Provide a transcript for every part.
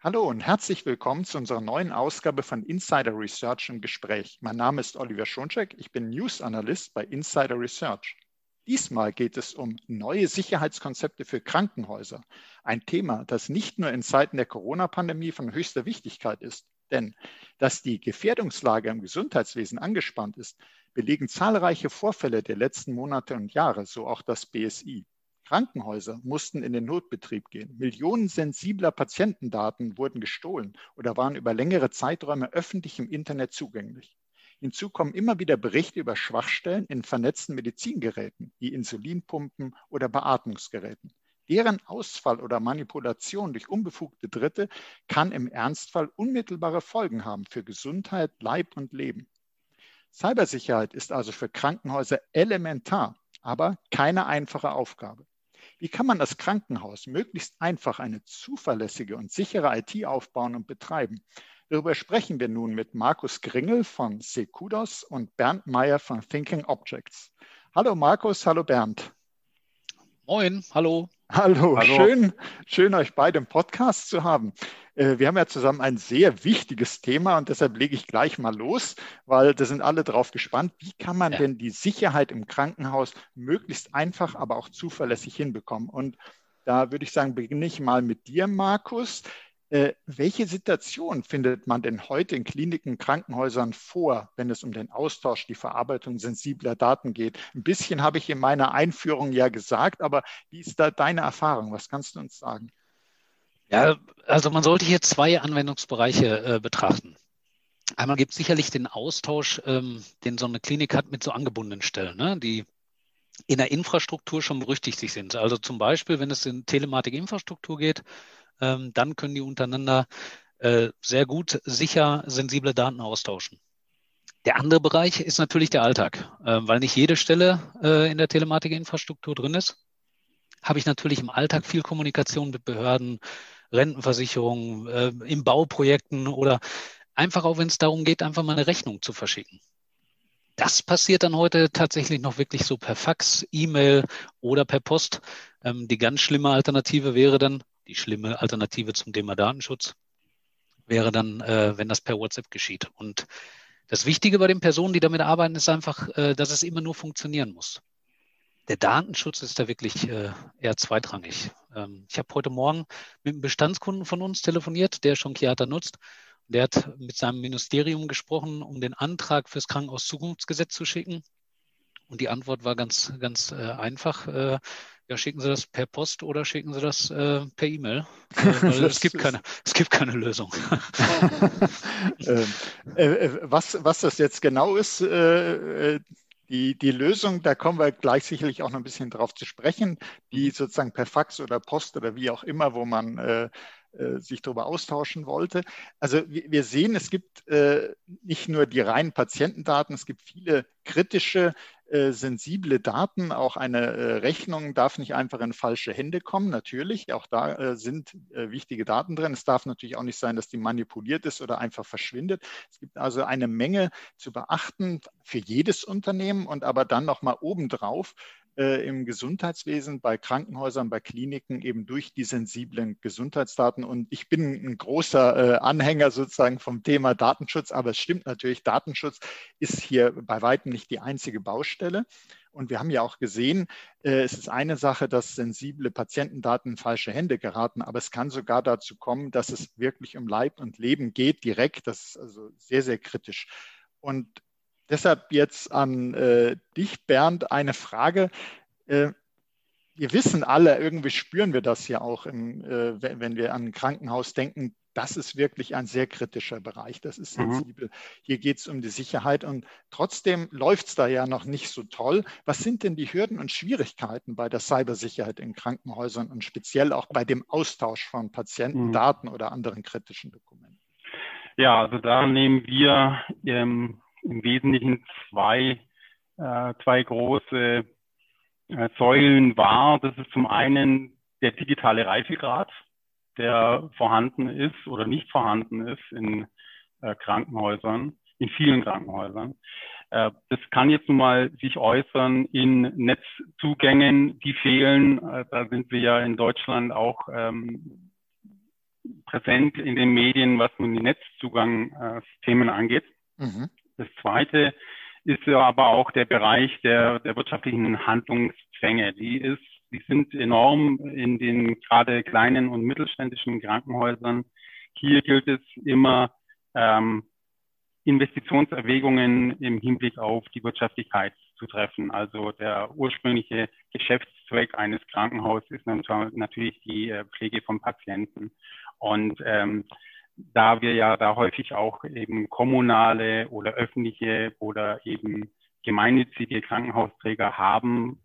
Hallo und herzlich willkommen zu unserer neuen Ausgabe von Insider Research im Gespräch. Mein Name ist Oliver Schoncheck, ich bin News Analyst bei Insider Research. Diesmal geht es um neue Sicherheitskonzepte für Krankenhäuser. Ein Thema, das nicht nur in Zeiten der Corona-Pandemie von höchster Wichtigkeit ist. Denn dass die Gefährdungslage im Gesundheitswesen angespannt ist, belegen zahlreiche Vorfälle der letzten Monate und Jahre, so auch das BSI. Krankenhäuser mussten in den Notbetrieb gehen. Millionen sensibler Patientendaten wurden gestohlen oder waren über längere Zeiträume öffentlich im Internet zugänglich. Hinzu kommen immer wieder Berichte über Schwachstellen in vernetzten Medizingeräten wie Insulinpumpen oder Beatmungsgeräten. Deren Ausfall oder Manipulation durch unbefugte Dritte kann im Ernstfall unmittelbare Folgen haben für Gesundheit, Leib und Leben. Cybersicherheit ist also für Krankenhäuser elementar, aber keine einfache Aufgabe. Wie kann man als Krankenhaus möglichst einfach eine zuverlässige und sichere IT aufbauen und betreiben? Darüber sprechen wir nun mit Markus Gringel von Secudos und Bernd Meyer von Thinking Objects. Hallo Markus, hallo Bernd. Moin, hallo. Hallo, hallo. Schön, schön euch beide im Podcast zu haben. Äh, wir haben ja zusammen ein sehr wichtiges Thema und deshalb lege ich gleich mal los, weil da sind alle drauf gespannt. Wie kann man ja. denn die Sicherheit im Krankenhaus möglichst einfach, aber auch zuverlässig hinbekommen? Und da würde ich sagen, beginne ich mal mit dir, Markus. Äh, welche Situation findet man denn heute in Kliniken, Krankenhäusern vor, wenn es um den Austausch, die Verarbeitung sensibler Daten geht? Ein bisschen habe ich in meiner Einführung ja gesagt, aber wie ist da deine Erfahrung? Was kannst du uns sagen? Ja, also man sollte hier zwei Anwendungsbereiche äh, betrachten. Einmal gibt es sicherlich den Austausch, ähm, den so eine Klinik hat mit so angebundenen Stellen, ne, die in der Infrastruktur schon berüchtigt sind. Also zum Beispiel, wenn es in Telematik-Infrastruktur geht, ähm, dann können die untereinander äh, sehr gut sicher sensible Daten austauschen. Der andere Bereich ist natürlich der Alltag, äh, weil nicht jede Stelle äh, in der Telematik-Infrastruktur drin ist. Habe ich natürlich im Alltag viel Kommunikation mit Behörden, Rentenversicherungen, äh, in Bauprojekten oder einfach auch, wenn es darum geht, einfach mal eine Rechnung zu verschicken. Das passiert dann heute tatsächlich noch wirklich so per Fax, E-Mail oder per Post. Ähm, die ganz schlimme Alternative wäre dann, die schlimme Alternative zum Thema Datenschutz, wäre dann, äh, wenn das per WhatsApp geschieht. Und das Wichtige bei den Personen, die damit arbeiten, ist einfach, äh, dass es immer nur funktionieren muss der Datenschutz ist da wirklich äh, eher zweitrangig. Ähm, ich habe heute Morgen mit einem Bestandskunden von uns telefoniert, der schon Chiata nutzt. Der hat mit seinem Ministerium gesprochen, um den Antrag fürs Krankenhauszukunftsgesetz zu schicken. Und die Antwort war ganz, ganz äh, einfach. Äh, ja, schicken Sie das per Post oder schicken Sie das äh, per E-Mail. Äh, es, gibt keine, es gibt keine Lösung. Ähm, äh, äh, was, was das jetzt genau ist, äh, die, die Lösung, da kommen wir gleich sicherlich auch noch ein bisschen drauf zu sprechen, die mhm. sozusagen per Fax oder Post oder wie auch immer, wo man äh, äh, sich darüber austauschen wollte. Also wir sehen, es gibt äh, nicht nur die reinen Patientendaten, es gibt viele kritische äh, sensible Daten. Auch eine äh, Rechnung darf nicht einfach in falsche Hände kommen, natürlich. Auch da äh, sind äh, wichtige Daten drin. Es darf natürlich auch nicht sein, dass die manipuliert ist oder einfach verschwindet. Es gibt also eine Menge zu beachten für jedes Unternehmen und aber dann nochmal obendrauf äh, im Gesundheitswesen, bei Krankenhäusern, bei Kliniken eben durch die sensiblen Gesundheitsdaten. Und ich bin ein großer äh, Anhänger sozusagen vom Thema Datenschutz, aber es stimmt natürlich, Datenschutz ist hier bei weitem nicht die einzige Baustelle. Und wir haben ja auch gesehen, äh, es ist eine Sache, dass sensible Patientendaten in falsche Hände geraten, aber es kann sogar dazu kommen, dass es wirklich um Leib und Leben geht, direkt. Das ist also sehr, sehr kritisch. Und Deshalb jetzt an äh, dich, Bernd, eine Frage. Äh, wir wissen alle, irgendwie spüren wir das ja auch, im, äh, wenn wir an ein Krankenhaus denken, das ist wirklich ein sehr kritischer Bereich, das ist mhm. sensibel. Mhm. Hier geht es um die Sicherheit und trotzdem läuft es da ja noch nicht so toll. Was sind denn die Hürden und Schwierigkeiten bei der Cybersicherheit in Krankenhäusern und speziell auch bei dem Austausch von Patientendaten mhm. oder anderen kritischen Dokumenten? Ja, also da nehmen wir ähm, im Wesentlichen zwei, äh, zwei große äh, Säulen wahr. Das ist zum einen der digitale Reifegrad, der vorhanden ist oder nicht vorhanden ist in äh, Krankenhäusern, in vielen Krankenhäusern. Äh, das kann jetzt nun mal sich äußern in Netzzugängen, die fehlen. Äh, da sind wir ja in Deutschland auch ähm, präsent in den Medien, was nun die Netzzugangsthemen angeht. Mhm. Das zweite ist ja aber auch der Bereich der, der wirtschaftlichen Handlungszwänge. Die ist, die sind enorm in den gerade kleinen und mittelständischen Krankenhäusern. Hier gilt es immer, ähm, Investitionserwägungen im Hinblick auf die Wirtschaftlichkeit zu treffen. Also der ursprüngliche Geschäftszweck eines Krankenhauses ist natürlich die äh, Pflege von Patienten. Und ähm, da wir ja da häufig auch eben kommunale oder öffentliche oder eben gemeinnützige Krankenhausträger haben,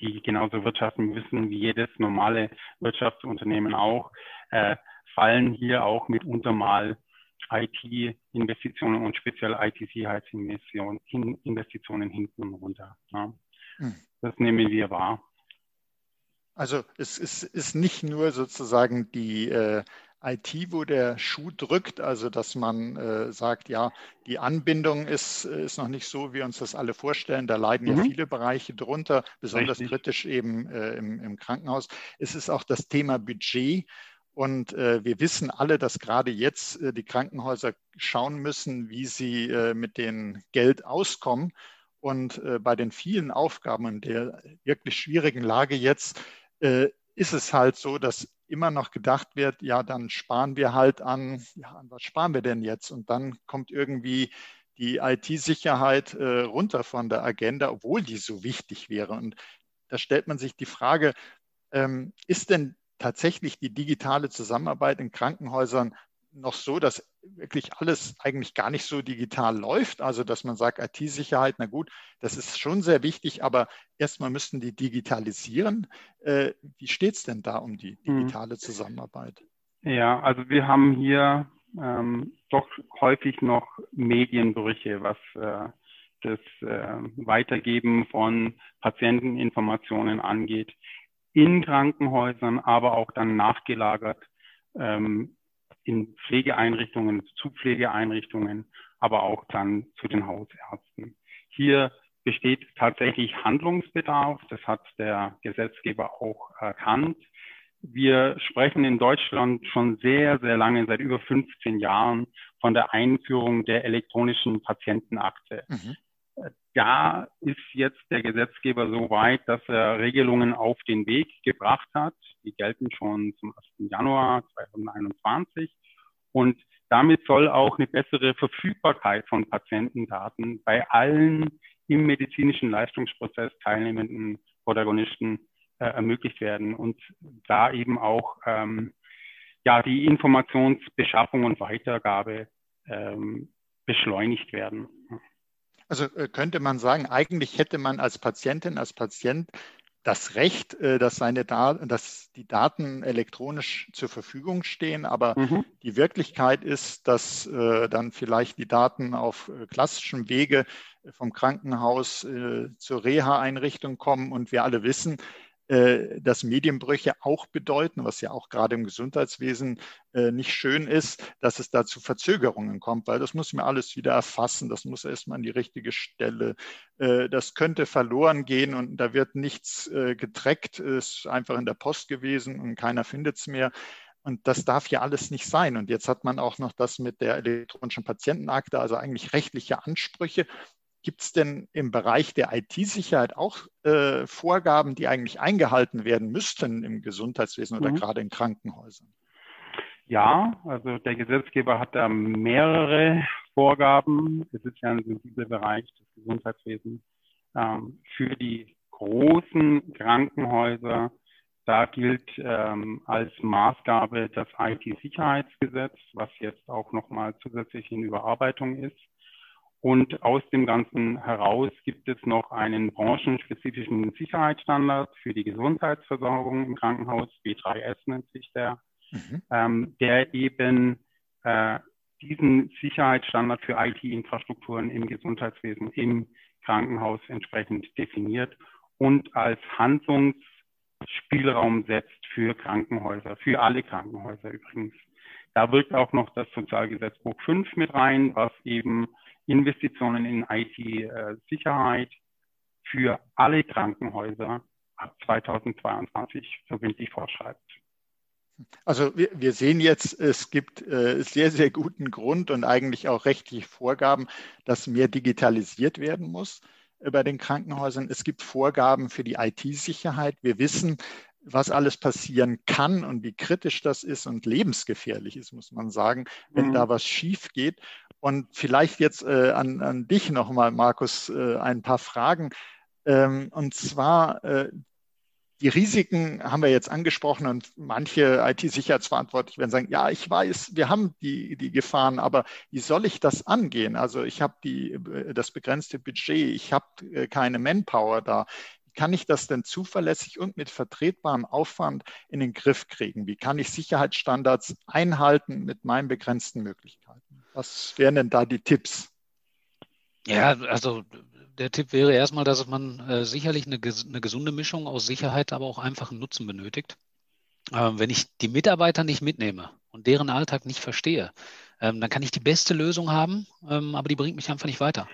die genauso wirtschaften müssen wie jedes normale Wirtschaftsunternehmen auch, äh, fallen hier auch mitunter mal IT-Investitionen und speziell IT-Sicherheitsinvestitionen hinten runter. Ja. Hm. Das nehmen wir wahr. Also es ist, ist nicht nur sozusagen die äh, IT, wo der Schuh drückt, also dass man äh, sagt, ja, die Anbindung ist, ist noch nicht so, wie wir uns das alle vorstellen. Da leiden mhm. ja viele Bereiche drunter, besonders Richtig. kritisch eben äh, im, im, Krankenhaus. Es ist auch das Thema Budget. Und äh, wir wissen alle, dass gerade jetzt äh, die Krankenhäuser schauen müssen, wie sie äh, mit dem Geld auskommen. Und äh, bei den vielen Aufgaben in der wirklich schwierigen Lage jetzt äh, ist es halt so, dass immer noch gedacht wird, ja, dann sparen wir halt an, ja, an was sparen wir denn jetzt? Und dann kommt irgendwie die IT-Sicherheit äh, runter von der Agenda, obwohl die so wichtig wäre. Und da stellt man sich die Frage, ähm, ist denn tatsächlich die digitale Zusammenarbeit in Krankenhäusern noch so, dass wirklich alles eigentlich gar nicht so digital läuft. Also dass man sagt, IT-Sicherheit, na gut, das ist schon sehr wichtig, aber erstmal müssten die digitalisieren. Äh, wie steht es denn da um die hm. digitale Zusammenarbeit? Ja, also wir haben hier ähm, doch häufig noch Medienbrüche, was äh, das äh, Weitergeben von Patienteninformationen angeht in Krankenhäusern, aber auch dann nachgelagert ähm, in Pflegeeinrichtungen, zu Pflegeeinrichtungen, aber auch dann zu den Hausärzten. Hier besteht tatsächlich Handlungsbedarf. Das hat der Gesetzgeber auch erkannt. Wir sprechen in Deutschland schon sehr, sehr lange, seit über 15 Jahren, von der Einführung der elektronischen Patientenakte. Mhm da ist jetzt der Gesetzgeber so weit, dass er Regelungen auf den Weg gebracht hat. Die gelten schon zum 1. Januar 2021. Und damit soll auch eine bessere Verfügbarkeit von Patientendaten bei allen im medizinischen Leistungsprozess teilnehmenden Protagonisten äh, ermöglicht werden und da eben auch ähm, ja, die Informationsbeschaffung und Weitergabe ähm, beschleunigt werden. Also äh, könnte man sagen, eigentlich hätte man als Patientin, als Patient das Recht, äh, dass, seine Daten, dass die Daten elektronisch zur Verfügung stehen, aber mhm. die Wirklichkeit ist, dass äh, dann vielleicht die Daten auf klassischem Wege vom Krankenhaus zur Reha-Einrichtung kommen und wir alle wissen, dass Medienbrüche auch bedeuten, was ja auch gerade im Gesundheitswesen äh, nicht schön ist, dass es da zu Verzögerungen kommt, weil das muss man alles wieder erfassen, das muss erstmal an die richtige Stelle, äh, das könnte verloren gehen und da wird nichts getrackt, ist einfach in der Post gewesen und keiner findet es mehr. Und das darf ja alles nicht sein. Und jetzt hat man auch noch das mit der elektronischen Patientenakte, also eigentlich rechtliche Ansprüche. Gibt es denn im Bereich der IT-Sicherheit auch äh, Vorgaben, die eigentlich eingehalten werden müssten im Gesundheitswesen oder mhm. gerade in Krankenhäusern? Ja, also der Gesetzgeber hat da mehrere Vorgaben. Es ist ja ein sensibler Bereich des Gesundheitswesens. Ähm, für die großen Krankenhäuser, da gilt ähm, als Maßgabe das IT-Sicherheitsgesetz, was jetzt auch nochmal zusätzlich in Überarbeitung ist. Und aus dem Ganzen heraus gibt es noch einen branchenspezifischen Sicherheitsstandard für die Gesundheitsversorgung im Krankenhaus, B3S nennt sich der, mhm. ähm, der eben äh, diesen Sicherheitsstandard für IT-Infrastrukturen im Gesundheitswesen im Krankenhaus entsprechend definiert und als Handlungsspielraum setzt für Krankenhäuser, für alle Krankenhäuser übrigens. Da wirkt auch noch das Sozialgesetzbuch 5 mit rein, was eben Investitionen in IT-Sicherheit für alle Krankenhäuser ab 2022 verbindlich vorschreibt. Also wir, wir, sehen jetzt, es gibt äh, sehr, sehr guten Grund und eigentlich auch rechtliche Vorgaben, dass mehr digitalisiert werden muss bei den Krankenhäusern. Es gibt Vorgaben für die IT-Sicherheit. Wir wissen, was alles passieren kann und wie kritisch das ist und lebensgefährlich ist, muss man sagen, wenn mhm. da was schief geht. Und vielleicht jetzt äh, an, an dich nochmal, Markus, äh, ein paar Fragen. Ähm, und zwar äh, die Risiken haben wir jetzt angesprochen und manche IT-Sicherheitsverantwortliche werden sagen, ja, ich weiß, wir haben die, die Gefahren, aber wie soll ich das angehen? Also ich habe die, das begrenzte Budget, ich habe äh, keine Manpower da. Kann ich das denn zuverlässig und mit vertretbarem Aufwand in den Griff kriegen? Wie kann ich Sicherheitsstandards einhalten mit meinen begrenzten Möglichkeiten? Was wären denn da die Tipps? Ja, also der Tipp wäre erstmal, dass man äh, sicherlich eine, eine, gesunde Mischung aus Sicherheit, aber auch einfachen Nutzen benötigt. Ähm, wenn ich die Mitarbeiter nicht mitnehme und deren Alltag nicht verstehe, ähm, dann kann ich die beste Lösung haben, ähm, aber die bringt mich einfach nicht weiter.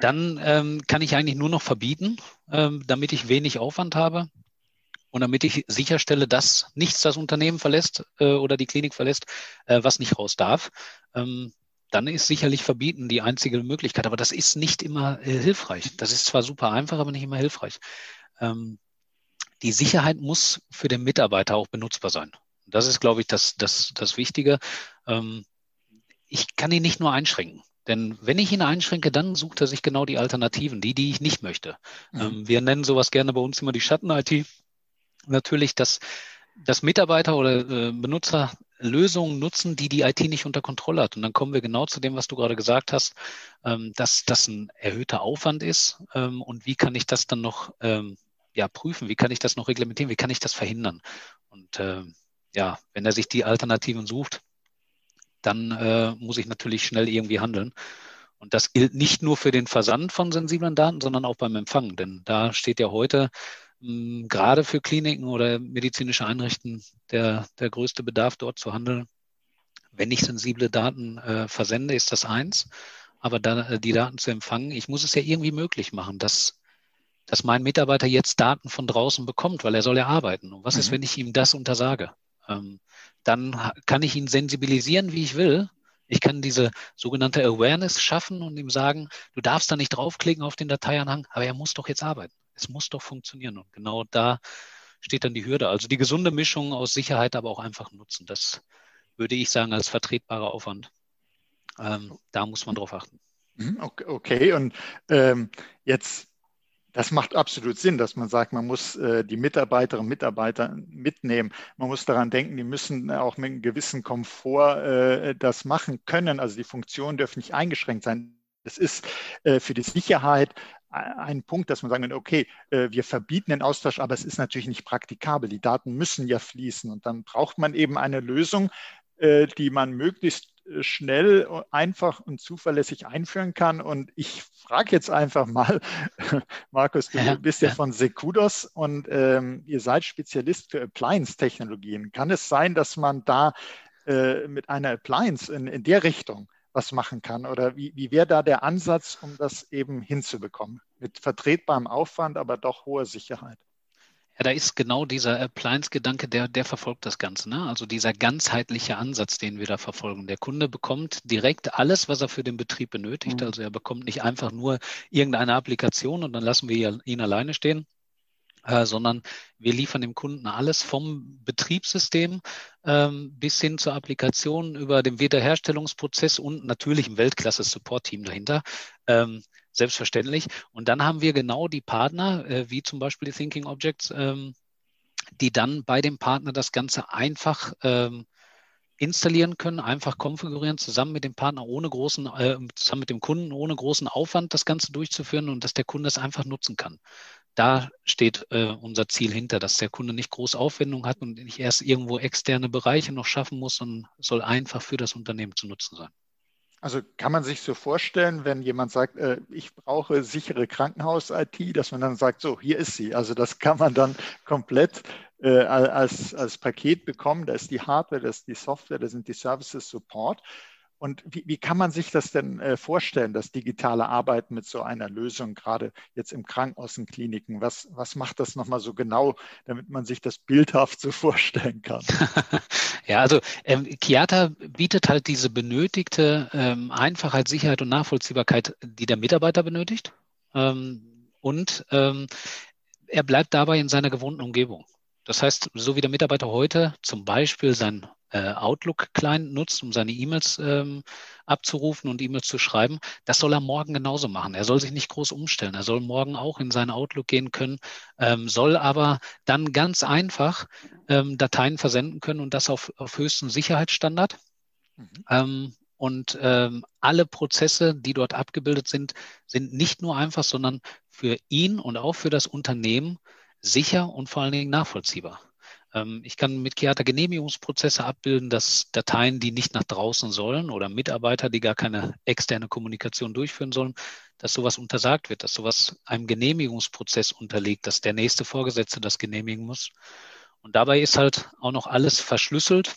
Dann ähm, kann ich eigentlich nur noch verbieten, ähm, damit ich wenig Aufwand habe und damit ich sicherstelle, dass nichts das Unternehmen verlässt äh, oder die Klinik verlässt, äh, was nicht raus darf. Ähm, dann ist sicherlich Verbieten die einzige Möglichkeit. Aber das ist nicht immer äh, hilfreich. Das ist zwar super einfach, aber nicht immer hilfreich. Ähm, die Sicherheit muss für den Mitarbeiter auch benutzbar sein. Das ist, glaube ich, das, das, das Wichtige. Ähm, ich kann ihn nicht nur einschränken. Denn wenn ich ihn einschränke, dann sucht er sich genau die Alternativen, die, die ich nicht möchte. Mhm. Ähm, wir nennen sowas gerne bei uns immer die Schatten-IT. Natürlich, dass, dass Mitarbeiter oder äh, Benutzer Lösungen nutzen, die die IT nicht unter Kontrolle hat. Und dann kommen wir genau zu dem, was du gerade gesagt hast, ähm, dass das ein erhöhter Aufwand ist. Ähm, und wie kann ich das dann noch ähm, ja, prüfen? Wie kann ich das noch reglementieren? Wie kann ich das verhindern? Und ja, wenn er sich die Alternativen sucht, dann äh, muss ich natürlich schnell irgendwie handeln. Und das gilt nicht nur für den Versand von sensiblen Daten, sondern auch beim Empfang. Denn da steht ja heute hm, gerade für Kliniken oder medizinische Einrichtungen der, der größte Bedarf, dort zu handeln. Wenn ich sensible Daten äh, versende, ist das eins. Aber da, äh, die Daten zu empfangen, ich muss es ja irgendwie möglich machen, dass, dass mein Mitarbeiter jetzt Daten von draußen bekommt, weil er soll ja arbeiten. Und was mhm. ist, wenn ich ihm das untersage? Ähm, dann kann ich ihn sensibilisieren, wie ich will. Ich kann diese sogenannte Awareness schaffen und ihm sagen, du darfst da nicht draufklicken auf den Dateianhang, aber er muss doch jetzt arbeiten es muss doch funktionieren. Und genau da steht dann die Hürde. Also die gesunde Mischung aus Sicherheit, aber auch einfach Nutzen. Das würde ich sagen als vertretbarer Aufwand. Ähm, da muss man drauf achten. Mhm, okay, und ähm, jetzt, das macht absolut Sinn, dass man sagt, man muss äh, die Mitarbeiterinnen und Mitarbeiter mitnehmen. Man muss daran denken, die müssen auch mit einem gewissen Komfort äh, das machen können. Also die Funktionen dürfen nicht eingeschränkt sein. Das ist äh, für die Sicherheit ein Punkt, dass man sagen kann, okay, äh, wir verbieten den Austausch, aber es ist natürlich nicht praktikabel. Die Daten müssen ja fließen und dann braucht man eben eine Lösung, äh, die man möglichst äh, schnell, einfach und zuverlässig einführen kann. Und ich frage jetzt einfach mal, Markus, du ja, bist ja, ja, von Secudos und ähm, ihr seid Spezialist für Appliance-Technologien. Kann es sein, dass man da äh, mit einer Appliance in, in der Richtung was machen kann? Oder wie, wie wäre da der Ansatz, um das eben hinzubekommen? Mit vertretbarem Aufwand, aber doch hoher Sicherheit. Ja, da ist genau dieser Appliance-Gedanke, der, der verfolgt das Ganze. Ne? Also dieser ganzheitliche Ansatz, den wir da verfolgen. Der Kunde bekommt direkt alles, was er für den Betrieb benötigt. Mhm. Also er bekommt nicht einfach nur irgendeine Applikation und dann lassen wir ihn alleine stehen, äh, sondern wir liefern dem Kunden alles vom Betriebssystem ähm, bis hin zur Applikation über den Wiederherstellungsprozess und natürlich ein Weltklasse-Support-Team dahinter. Ähm, selbstverständlich. Und dann haben wir genau die Partner, äh, wie zum Beispiel die Thinking Objects, ähm, die dann bei dem Partner das Ganze einfach ähm, installieren können, einfach konfigurieren, zusammen mit dem Partner ohne großen, äh, zusammen mit dem Kunden ohne großen Aufwand das Ganze durchzuführen und dass der Kunde es einfach nutzen kann da steht äh, unser Ziel hinter, dass der Kunde nicht große Aufwendungen hat und nicht erst irgendwo externe Bereiche noch schaffen muss, sondern soll einfach für das Unternehmen zu nutzen sein. Also kann man sich so vorstellen, wenn jemand sagt, äh, ich brauche sichere Krankenhaus-IT, dass man dann sagt, so, hier ist sie. Also das kann man dann komplett äh, als, als Paket bekommen. Da ist die Hardware, da ist die Software, da sind die Services Support. Und wie, wie kann man sich das denn äh, vorstellen, das digitale Arbeiten mit so einer Lösung, gerade jetzt im Krankenhaus und Kliniken? Was, was macht das nochmal so genau, damit man sich das bildhaft so vorstellen kann? ja, also ähm, Chiata bietet halt diese benötigte ähm, Einfachheit, Sicherheit und Nachvollziehbarkeit, die der Mitarbeiter benötigt. Ähm, und ähm, er bleibt dabei in seiner gewohnten Umgebung. Das heißt, so wie der Mitarbeiter heute zum Beispiel sein äh, Outlook-Client nutzt, um seine E-Mails ähm, abzurufen und E-Mails zu schreiben, das soll er morgen genauso machen. Er soll sich nicht groß umstellen. Er soll morgen auch in seinen Outlook gehen können, ähm, soll aber dann ganz einfach ähm, Dateien versenden können und das auf, auf höchstem Sicherheitsstandard. Mhm. Ähm, und ähm, alle Prozesse, die dort abgebildet sind, sind nicht nur einfach, sondern für ihn und auch für das Unternehmen sicher und vor allen Dingen nachvollziehbar. Ähm, ich kann mit Chiata Genehmigungsprozesse abbilden, dass Dateien, die nicht nach draußen sollen oder Mitarbeiter, die gar keine externe Kommunikation durchführen sollen, dass sowas untersagt wird, dass sowas einem Genehmigungsprozess unterliegt, dass der nächste Vorgesetzte das genehmigen muss. Und dabei ist halt auch noch alles verschlüsselt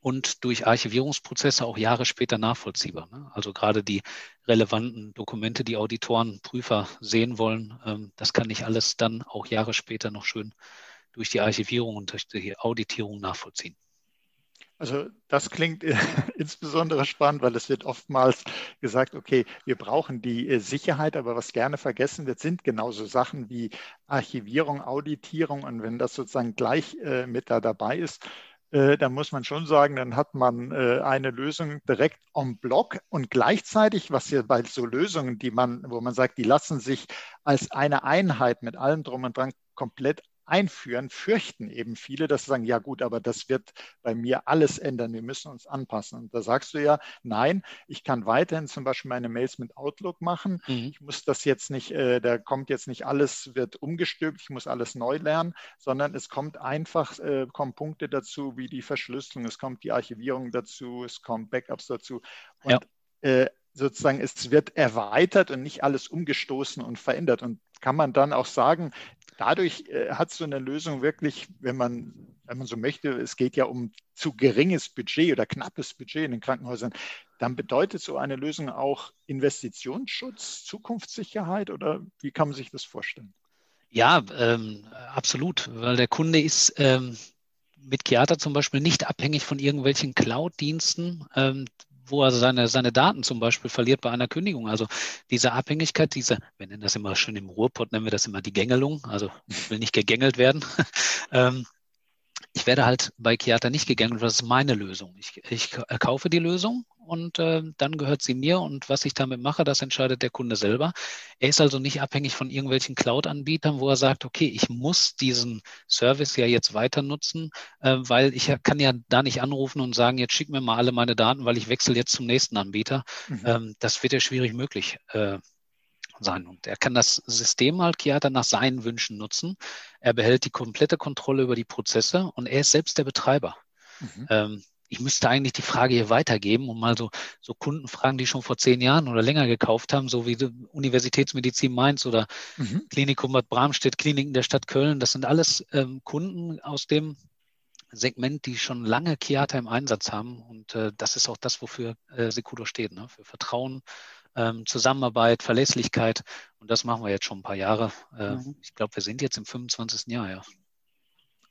und durch Archivierungsprozesse auch Jahre später nachvollziehbar. Ne? Also gerade die relevanten Dokumente, die Auditoren, Prüfer sehen wollen, ähm, das kann ich alles dann auch Jahre später noch schön durch die Archivierung und durch die Auditierung nachvollziehen. Also das klingt insbesondere spannend, weil es wird oftmals gesagt, okay, wir brauchen die äh, Sicherheit, aber was gerne vergessen wird, sind genauso Sachen wie Archivierung, Auditierung. Und wenn das sozusagen gleich äh, mit da dabei ist, äh, dann muss man schon sagen, dann hat man eine Lösung direkt en bloc und gleichzeitig, was hier bei so Lösungen, die man, wo man sagt, die lassen sich als eine Einheit mit allem drum und dran komplett einführen, fürchten eben viele, dass sie sagen, ja gut, aber das wird bei mir alles ändern, wir müssen uns anpassen. Und da sagst du ja, nein, ich kann weiterhin zum Beispiel meine Mails mit Outlook machen. Mhm. Ich muss das jetzt nicht, äh, da kommt jetzt nicht alles, wird umgestülpt, ich muss alles neu lernen, sondern es kommt einfach, äh, kommen Punkte dazu, wie die Verschlüsselung, es kommt die Archivierung dazu, es kommt Backups dazu. Und ja. äh, sozusagen, es wird erweitert und nicht alles umgestoßen und verändert. Und kann man dann auch sagen, dadurch äh, hat so eine Lösung wirklich, wenn man, wenn man so möchte, es geht ja um zu geringes Budget oder knappes Budget in den Krankenhäusern, dann bedeutet so eine Lösung auch Investitionsschutz, Zukunftssicherheit oder wie kann man sich das vorstellen? Ja, ähm, absolut, weil der Kunde ist ähm, mit Chiata zum Beispiel nicht abhängig von irgendwelchen Cloud-Diensten, ähm, wo er seine, seine Daten zum Beispiel verliert bei einer Kündigung. Also diese Abhängigkeit, diese, wir nennen das immer schön im Ruhrpott, nennen wir das immer die Gängelung. Also will nicht gegängelt werden. ähm, ich werde halt bei Chiata nicht gegängelt, das ist meine Lösung. Ich, ich kaufe die Lösung und äh, dann gehört sie mir und was ich damit mache, das entscheidet der Kunde selber. Er ist also nicht abhängig von irgendwelchen Cloud-Anbietern, wo er sagt, okay, ich muss diesen Service ja jetzt weiter nutzen, äh, weil ich kann ja da nicht anrufen und sagen, jetzt schick mir mal alle meine Daten, weil ich wechsle jetzt zum nächsten Anbieter. Mhm. Ähm, das wird ja schwierig möglich. Äh, sein. Und er kann das System halt Chiata nach seinen Wünschen nutzen. Er behält die komplette Kontrolle über die Prozesse und er ist selbst der Betreiber. Mhm. Ähm, ich müsste eigentlich die Frage hier weitergeben und mal so, so Kunden fragen, die schon vor zehn Jahren oder länger gekauft haben, so wie Universitätsmedizin Mainz oder mhm. Klinikum Bad Bramstedt, Kliniken der Stadt Köln. Das sind alles ähm, Kunden aus dem Segment, die schon lange Chiata im Einsatz haben. Und äh, das ist auch das, wofür äh, Secudo steht, ne? für Vertrauen, ähm, Zusammenarbeit, Verlässlichkeit. Und das machen wir jetzt schon ein paar Jahre. Äh, mhm. Ich glaube, wir sind jetzt im 25. Jahr, ja.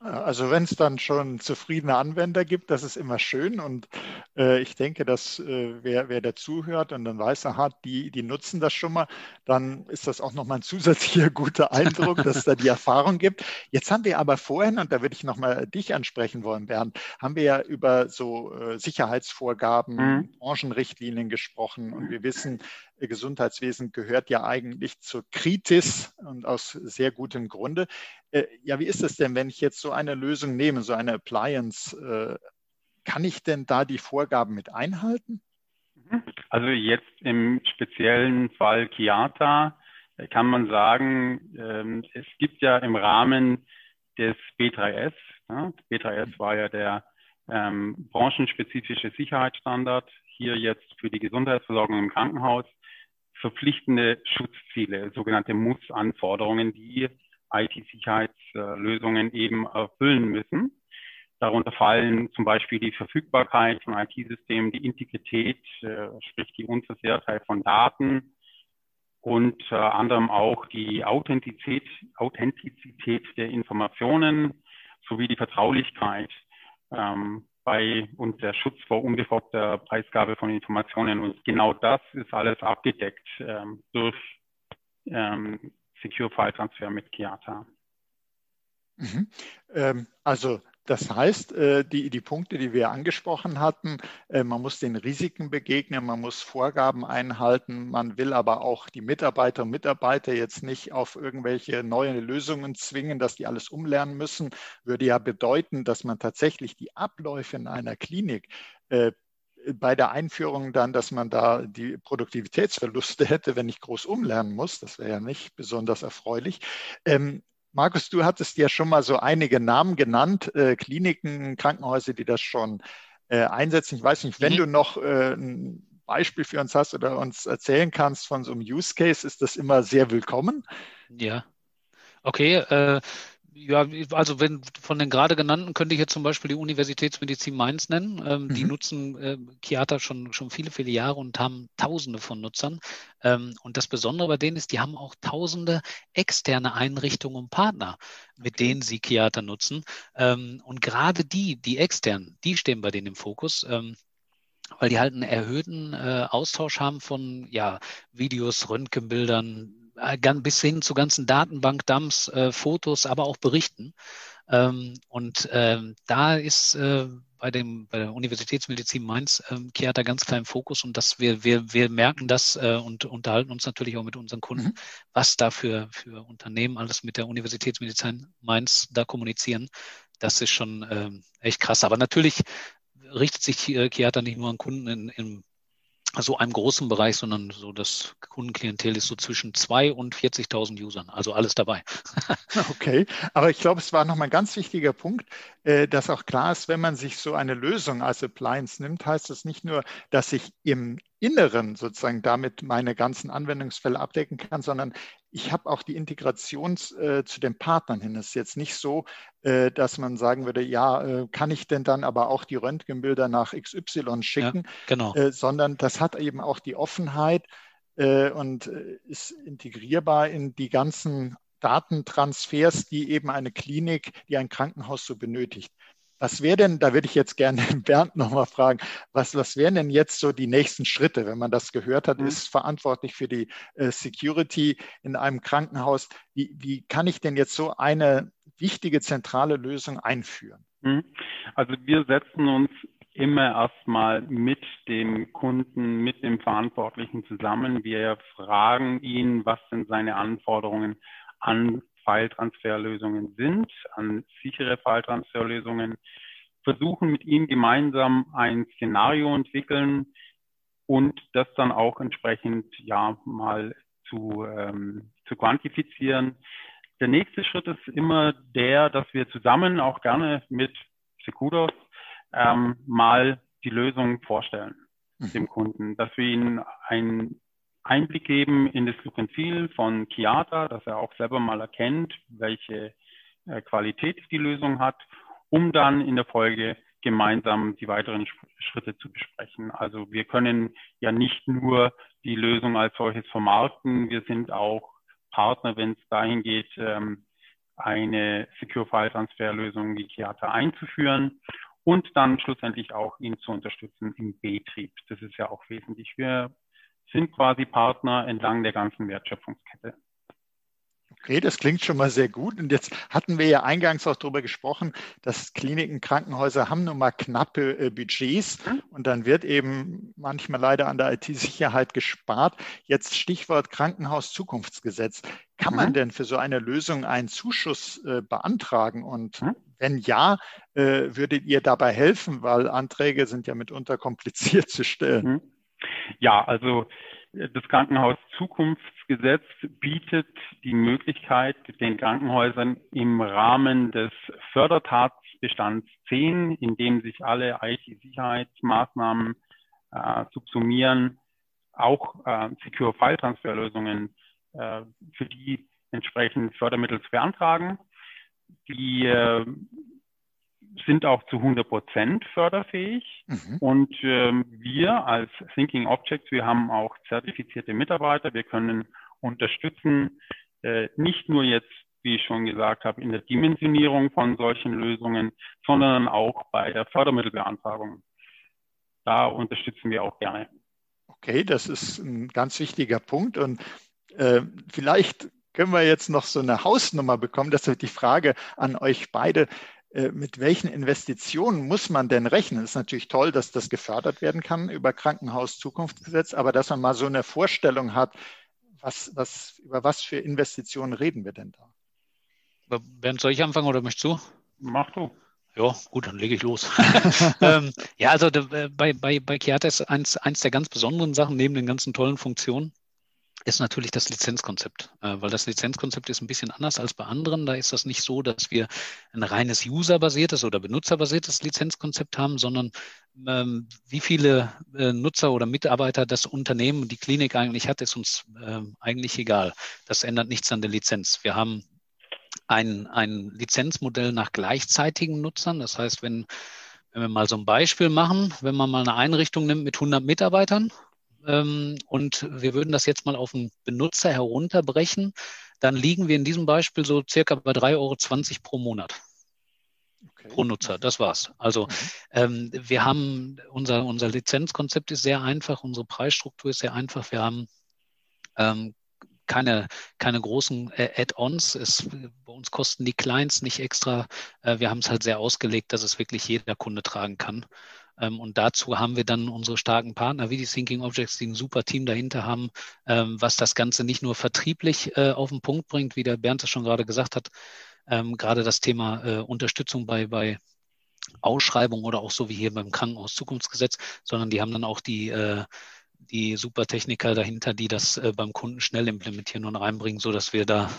Also wenn es dann schon zufriedene Anwender gibt, das ist immer schön und äh, ich denke, dass äh, wer, wer dazuhört und dann weiß, aha, die, die nutzen das schon mal, dann ist das auch nochmal ein zusätzlicher guter Eindruck, dass es da die Erfahrung gibt. Jetzt haben wir aber vorhin, und da würde ich nochmal dich ansprechen wollen, Bernd, haben wir ja über so äh, Sicherheitsvorgaben, mhm. Branchenrichtlinien gesprochen und wir wissen, Gesundheitswesen gehört ja eigentlich zur Kritis und aus sehr gutem Grunde. Äh, ja, wie ist es denn, wenn ich jetzt so eine Lösung nehme, so eine Appliance, äh, kann ich denn da die Vorgaben mit einhalten? Also jetzt im speziellen Fall Chiata äh, kann man sagen, ähm, es gibt ja im Rahmen des B3S, B3S war ja der ähm, branchenspezifische Sicherheitsstandard, hier jetzt für die Gesundheitsversorgung im Krankenhaus, verpflichtende Schutzziele, sogenannte Muss-Anforderungen, die IT-Sicherheitslösungen eben erfüllen müssen. Darunter fallen zum Beispiel die Verfügbarkeit von IT-Systemen, die Integrität, äh, sprich die Unversehrtheit von Daten und äh, anderem auch die Authentizität, Authentizität der Informationen sowie die Vertraulichkeit ähm, bei und der Schutz vor unbefoggter Preisgabe von Informationen. Und genau das ist alles abgedeckt ähm, durch ähm, Secure File Transfer mit Kiata. Mhm. Ähm, also das heißt, äh, die, die Punkte, die wir angesprochen hatten, äh, man muss den Risiken begegnen, man muss Vorgaben einhalten, man will aber auch die Mitarbeiter und Mitarbeiter jetzt nicht auf irgendwelche neuen Lösungen zwingen, dass die alles umlernen müssen, würde ja bedeuten, dass man tatsächlich die Abläufe in einer Klinik äh, bei der Einführung dann, dass man da die Produktivitätsverluste hätte, wenn ich groß umlernen muss. Das wäre ja nicht besonders erfreulich. Ähm, Markus, du hattest ja schon mal so einige Namen genannt, äh, Kliniken, Krankenhäuser, die das schon äh, einsetzen. Ich weiß nicht, wenn mhm. du noch äh, ein Beispiel für uns hast oder uns erzählen kannst von so einem Use Case, ist das immer sehr willkommen. Ja. Okay, äh, ja, also wenn von den gerade genannten könnte ich jetzt zum Beispiel die Universitätsmedizin Mainz nennen. Ähm, mhm. Die nutzen äh, Kiata schon, schon viele, viele Jahre und haben Tausende von Nutzern. Ähm, und das Besondere bei denen ist, die haben auch Tausende externe Einrichtungen und Partner, mit okay. denen sie Kiata nutzen. Ähm, und gerade die, die externen, die stehen bei denen im Fokus. Ähm, weil die halt einen erhöhten äh, Austausch haben von ja, Videos, Röntgenbildern, bis hin zu ganzen Datenbankdumps, äh, Fotos, aber auch Berichten. Ähm, und ähm, da ist äh, bei, dem, bei der Universitätsmedizin Mainz ähm, Chiata ganz klar im Fokus und dass wir, wir, wir merken das äh, und unterhalten uns natürlich auch mit unseren Kunden, mhm. was da für, für Unternehmen alles mit der Universitätsmedizin Mainz da kommunizieren. Das ist schon ähm, echt krass. Aber natürlich richtet sich äh, Chiata nicht nur an Kunden in, im so einem großen Bereich, sondern so das Kundenklientel ist so zwischen zwei und 40.000 Usern, also alles dabei. okay, aber ich glaube, es war nochmal ein ganz wichtiger Punkt, äh, dass auch klar ist, wenn man sich so eine Lösung als Appliance nimmt, heißt das nicht nur, dass ich im Inneren sozusagen damit meine ganzen Anwendungsfälle abdecken kann, sondern ich habe auch die Integration äh, zu den Partnern hin. Es ist jetzt nicht so, äh, dass man sagen würde, ja, äh, kann ich denn dann aber auch die Röntgenbilder nach XY schicken, ja, genau. Äh, sondern das hat eben auch die Offenheit äh, und äh, ist integrierbar in die ganzen Datentransfers, die eben eine Klinik, die ein Krankenhaus so benötigt. Was wäre denn, da würde ich jetzt gerne Bernd nochmal fragen, was, was wären denn jetzt so die nächsten Schritte, wenn man das gehört hat, mhm. ist verantwortlich für die äh, Security in einem Krankenhaus. Wie, wie kann ich denn jetzt so eine wichtige zentrale Lösung einführen? Mhm. Also wir setzen uns immer erstmal mit dem Kunden, mit dem Verantwortlichen zusammen. Wir fragen ihn, was sind seine Anforderungen an File-Transferlösungen sind, an sichere File-Transferlösungen, versuchen mit ihm gemeinsam ein Szenario entwickeln und das dann auch entsprechend ja mal zu, ähm, zu quantifizieren. Der nächste Schritt ist immer der, dass wir zusammen auch gerne mit Secudos ähm, mal die Lösung vorstellen mhm. dem Kunden, dass wir ihnen ein Einblick geben in das Look and Feel von Kiata, dass er auch selber mal erkennt, welche äh, Qualität die Lösung hat, um dann in der Folge gemeinsam die weiteren Schritte zu besprechen. Also wir können ja nicht nur die Lösung als solches vermarkten, wir sind auch Partner, wenn es dahin geht, ähm, eine Secure File Transfer Lösung wie Kiata einzuführen und dann schlussendlich auch ihn zu unterstützen im Betrieb. Das ist ja auch wesentlich. Wir sind quasi Partner entlang der ganzen Wertschöpfungskette. Okay, das klingt schon mal sehr gut. Und jetzt hatten wir ja eingangs auch darüber gesprochen, dass Kliniken, Krankenhäuser haben nun mal knappe äh, Budgets mhm. und dann wird eben manchmal leider an der IT-Sicherheit gespart. Jetzt Stichwort Krankenhaus-Zukunftsgesetz. Kann man mhm. denn für so eine Lösung einen Zuschuss äh, beantragen? Und mhm. wenn ja, äh, würdet ihr dabei helfen? Weil Anträge sind ja mitunter kompliziert zu stellen. Ja, also äh, das Krankenhaus Zukunftsgesetz bietet die Möglichkeit, den Krankenhäusern im Rahmen des Fördertatsbestands 10, in dem sich alle IT-Sicherheitsmaßnahmen äh, subsumieren, auch äh, Secure File Transfer Lösungen äh, für die entsprechend Fördermittel zu beantragen. Die äh, sind auch zu 100 Prozent förderfähig. Mhm. Und ähm, wir als Thinking Objects, wir haben auch zertifizierte Mitarbeiter. Wir können unterstützen, äh, nicht nur jetzt, wie ich schon gesagt habe, in der Dimensionierung von solchen Lösungen, sondern auch bei der Fördermittelbeantragung. Da unterstützen wir auch gerne. Okay, das ist ein ganz wichtiger Punkt. Und äh, vielleicht können wir jetzt noch so eine Hausnummer bekommen. Das wird die Frage an euch beide. Äh, mit welchen Investitionen muss man denn rechnen? Es ist natürlich toll, dass das gefördert werden kann über Krankenhaus-Zukunftsgesetz, aber dass man mal so eine Vorstellung hat, was, was, über was für Investitionen reden wir denn da? Bernd, soll ich anfangen oder möchtest du? Mach du. Ja, gut, dann lege ich los. ähm, ja, also äh, bei, bei, bei Chiata ist eins, eins der ganz besonderen Sachen neben den ganzen tollen Funktionen, ist natürlich das Lizenzkonzept, äh, weil das Lizenzkonzept ist ein bisschen anders als bei anderen. Da ist das nicht so, dass wir ein reines userbasiertes oder benutzerbasiertes Lizenzkonzept haben, sondern ähm, wie viele äh, Nutzer oder Mitarbeiter das Unternehmen, die Klinik eigentlich hat, ist uns äh, eigentlich egal. Das ändert nichts an der Lizenz. Wir haben ein, ein Lizenzmodell nach gleichzeitigen Nutzern. Das heißt, wenn, wenn wir mal so ein Beispiel machen, wenn man mal eine Einrichtung nimmt mit 100 Mitarbeitern ähm, und wir würden das jetzt mal auf einen Benutzer herunterbrechen, dann liegen wir in diesem Beispiel so circa bei 3,20 Euro pro Monat. Okay. Pro Nutzer, das war's. Also mhm. ähm, wir haben, unser, unser Lizenzkonzept ist sehr einfach, unsere Preisstruktur ist sehr einfach. Wir haben ähm, keine, keine großen äh, Add-ons. bei uns kosten die Clients nicht extra. Äh, wir haben es halt sehr ausgelegt, dass es wirklich jeder Kunde tragen kann. Ähm, und dazu haben wir dann unsere starken Partner wie die Thinking Objects, die ein super Team dahinter haben, ähm, was das Ganze nicht nur vertrieblich äh, auf den Punkt bringt, wie der Bernd es schon gerade gesagt hat, ähm, gerade das Thema äh, Unterstützung bei, bei Ausschreibung oder auch so wie hier beim Krankenhaus Zukunftsgesetz, sondern die haben dann auch die, äh, die Supertechniker dahinter, die das äh, beim Kunden schnell implementieren und reinbringen, sodass wir da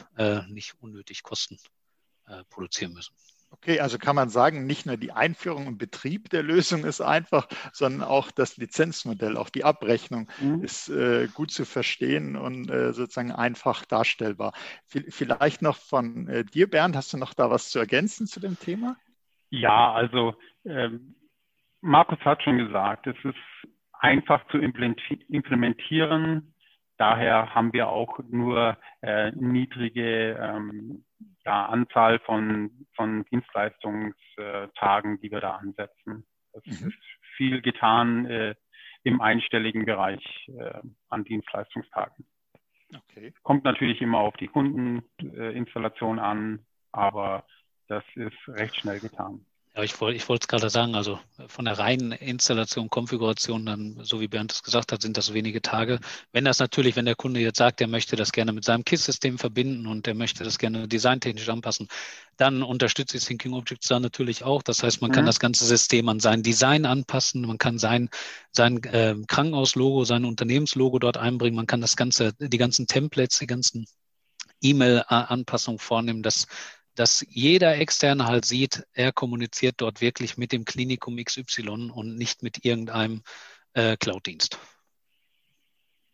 nicht unnötig Kosten produzieren müssen. Okay, also kann man sagen, nicht nur die Einführung und Betrieb der Lösung ist einfach, sondern auch das Lizenzmodell, auch die Abrechnung mhm. ist äh, gut zu verstehen und äh, sozusagen einfach darstellbar. Vielleicht noch von äh, dir, Bernd, hast du noch da was zu ergänzen zu dem Thema? Ja, also ähm, Markus hat schon gesagt, es ist einfach zu implementieren. Daher haben wir auch nur äh, niedrige ähm, ja, Anzahl von, von Dienstleistungstagen, die wir da ansetzen. Es mhm. ist viel getan äh, im einstelligen Bereich äh, an Dienstleistungstagen. Okay. Kommt natürlich immer auf die Kundeninstallation an, aber das ist recht schnell getan. Ja, ich wollte ich es gerade sagen, also von der reinen Installation, Konfiguration, dann, so wie Bernd es gesagt hat, sind das wenige Tage. Wenn das natürlich, wenn der Kunde jetzt sagt, er möchte das gerne mit seinem KISS-System verbinden und er möchte das gerne designtechnisch anpassen, dann unterstützt die Thinking Objects da natürlich auch. Das heißt, man mhm. kann das ganze System an sein Design anpassen, man kann sein, sein äh, Krankenhauslogo, sein Unternehmenslogo dort einbringen, man kann das ganze, die ganzen Templates, die ganzen E-Mail-Anpassungen vornehmen. Das dass jeder Externe halt sieht, er kommuniziert dort wirklich mit dem Klinikum XY und nicht mit irgendeinem äh, Cloud-Dienst.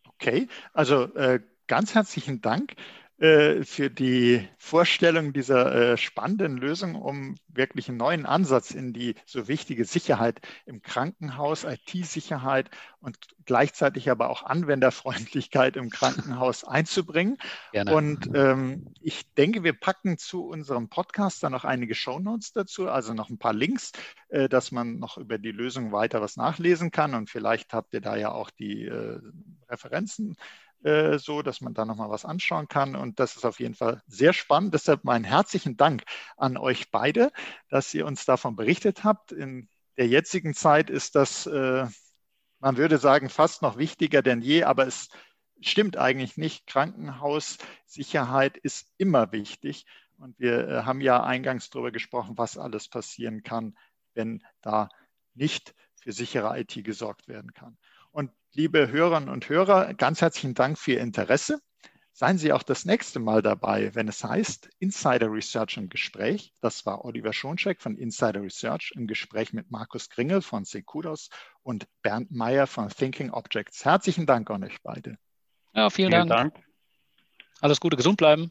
Okay, also äh, ganz herzlichen Dank. Äh, für die Vorstellung dieser äh, spannenden Lösung, um wirklich einen neuen Ansatz in die so wichtige Sicherheit im Krankenhaus, IT-Sicherheit und gleichzeitig aber auch Anwenderfreundlichkeit im Krankenhaus einzubringen. Gerne. Und ähm, ich denke, wir packen zu unserem Podcast dann noch einige Shownotes dazu, also noch ein paar Links, äh, dass man noch über die Lösung weiter was nachlesen kann. Und vielleicht habt ihr da ja auch die äh, Referenzen äh, so, dass man da nochmal was anschauen kann. Und das ist auf jeden Fall sehr spannend. Deshalb meinen herzlichen Dank an euch beide, dass ihr uns davon berichtet habt. In der jetzigen Zeit ist das, äh, man würde sagen, fast noch wichtiger denn je, aber es stimmt eigentlich nicht. Krankenhaussicherheit ist immer wichtig. Und wir äh, haben ja eingangs darüber gesprochen, was alles passieren kann, wenn da nicht für sichere IT gesorgt werden kann. Und liebe Hörerinnen und Hörer, ganz herzlichen Dank für Ihr Interesse. Seien Sie auch das nächste Mal dabei, wenn es heißt Insider Research im Gespräch. Das war Oliver Schoncheck von Insider Research im Gespräch mit Markus Kringel von Secudos und Bernd Meyer von Thinking Objects. Herzlichen Dank an euch beide. Ja, vielen, vielen Dank. Dank. Alles Gute, gesund bleiben.